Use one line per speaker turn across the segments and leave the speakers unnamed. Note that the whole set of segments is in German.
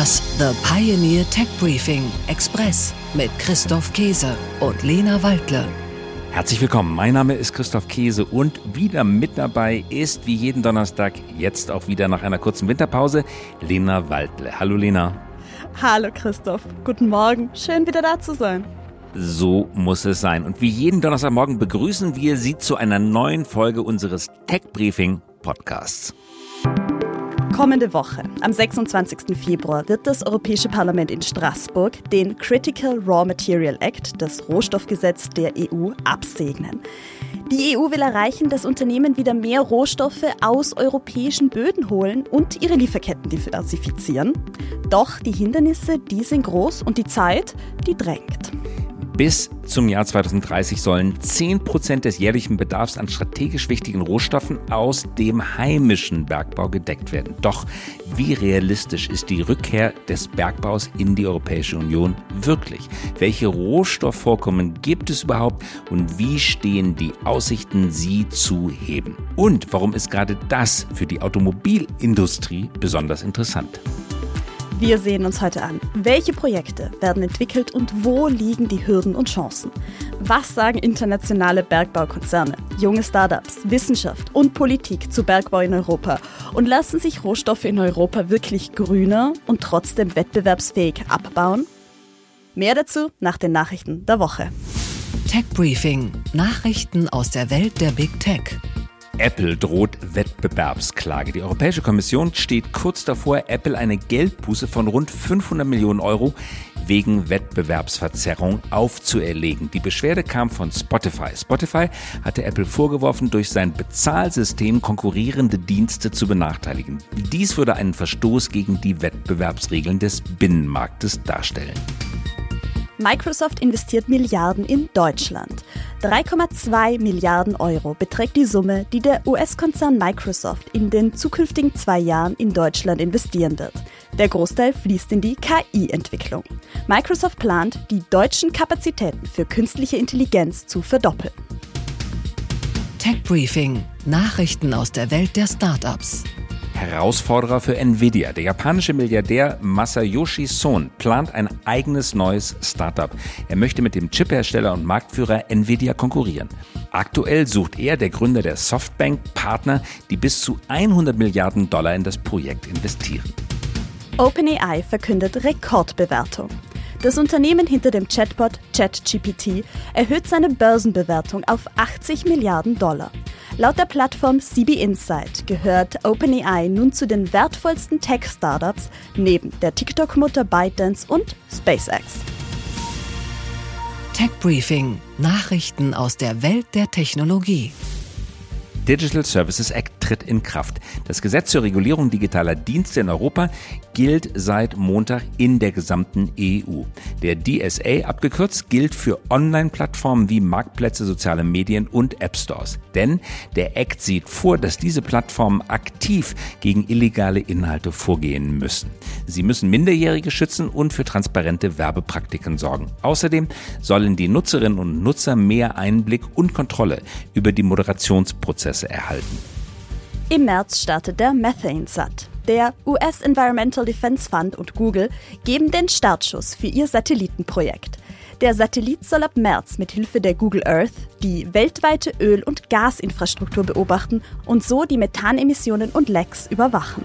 Das The Pioneer Tech Briefing Express mit Christoph Käse und Lena Waldle.
Herzlich willkommen, mein Name ist Christoph Käse und wieder mit dabei ist wie jeden Donnerstag jetzt auch wieder nach einer kurzen Winterpause Lena Waldle. Hallo Lena.
Hallo Christoph, guten Morgen, schön wieder da zu sein.
So muss es sein. Und wie jeden Donnerstagmorgen begrüßen wir Sie zu einer neuen Folge unseres Tech Briefing Podcasts.
Kommende Woche, am 26. Februar, wird das Europäische Parlament in Straßburg den Critical Raw Material Act, das Rohstoffgesetz der EU, absegnen. Die EU will erreichen, dass Unternehmen wieder mehr Rohstoffe aus europäischen Böden holen und ihre Lieferketten diversifizieren. Doch die Hindernisse, die sind groß und die Zeit, die drängt.
Bis zum Jahr 2030 sollen 10% des jährlichen Bedarfs an strategisch wichtigen Rohstoffen aus dem heimischen Bergbau gedeckt werden. Doch wie realistisch ist die Rückkehr des Bergbaus in die Europäische Union wirklich? Welche Rohstoffvorkommen gibt es überhaupt und wie stehen die Aussichten, sie zu heben? Und warum ist gerade das für die Automobilindustrie besonders interessant?
Wir sehen uns heute an, welche Projekte werden entwickelt und wo liegen die Hürden und Chancen. Was sagen internationale Bergbaukonzerne, junge Startups, Wissenschaft und Politik zu Bergbau in Europa? Und lassen sich Rohstoffe in Europa wirklich grüner und trotzdem wettbewerbsfähig abbauen? Mehr dazu nach den Nachrichten der Woche.
Tech Briefing: Nachrichten aus der Welt der Big Tech.
Apple droht Wettbewerbsklage. Die Europäische Kommission steht kurz davor, Apple eine Geldbuße von rund 500 Millionen Euro wegen Wettbewerbsverzerrung aufzuerlegen. Die Beschwerde kam von Spotify. Spotify hatte Apple vorgeworfen, durch sein Bezahlsystem konkurrierende Dienste zu benachteiligen. Dies würde einen Verstoß gegen die Wettbewerbsregeln des Binnenmarktes darstellen.
Microsoft investiert Milliarden in Deutschland. 3,2 Milliarden Euro beträgt die Summe, die der US-Konzern Microsoft in den zukünftigen zwei Jahren in Deutschland investieren wird. Der Großteil fließt in die KI-Entwicklung. Microsoft plant, die deutschen Kapazitäten für künstliche Intelligenz zu verdoppeln.
Tech Briefing: Nachrichten aus der Welt der Startups.
Herausforderer für Nvidia. Der japanische Milliardär Masayoshi Son plant ein eigenes neues Startup. Er möchte mit dem Chiphersteller und Marktführer Nvidia konkurrieren. Aktuell sucht er, der Gründer der Softbank, Partner, die bis zu 100 Milliarden Dollar in das Projekt investieren.
OpenAI verkündet Rekordbewertung. Das Unternehmen hinter dem Chatbot ChatGPT erhöht seine Börsenbewertung auf 80 Milliarden Dollar. Laut der Plattform CB Insight gehört OpenAI nun zu den wertvollsten Tech-Startups neben der TikTok-Mutter ByteDance und SpaceX.
Tech Briefing: Nachrichten aus der Welt der Technologie.
Digital Services Act tritt in Kraft. Das Gesetz zur Regulierung digitaler Dienste in Europa gilt seit Montag in der gesamten EU. Der DSA abgekürzt gilt für Online-Plattformen wie Marktplätze, soziale Medien und App Stores. Denn der Act sieht vor, dass diese Plattformen aktiv gegen illegale Inhalte vorgehen müssen. Sie müssen Minderjährige schützen und für transparente Werbepraktiken sorgen. Außerdem sollen die Nutzerinnen und Nutzer mehr Einblick und Kontrolle über die Moderationsprozesse erhalten.
Im März startet der Methane Sat. Der US Environmental Defense Fund und Google geben den Startschuss für ihr Satellitenprojekt. Der Satellit soll ab März mit Hilfe der Google Earth die weltweite Öl- und Gasinfrastruktur beobachten und so die Methanemissionen und Lecks überwachen.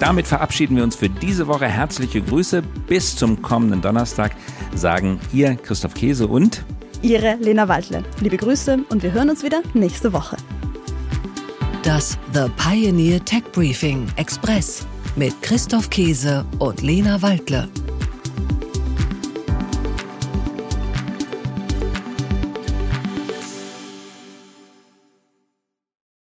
Damit verabschieden wir uns für diese Woche. Herzliche Grüße. Bis zum kommenden Donnerstag sagen ihr Christoph Käse und
Ihre Lena Waldle. Liebe Grüße und wir hören uns wieder nächste Woche.
Das The Pioneer Tech Briefing Express mit Christoph Käse und Lena Waldle.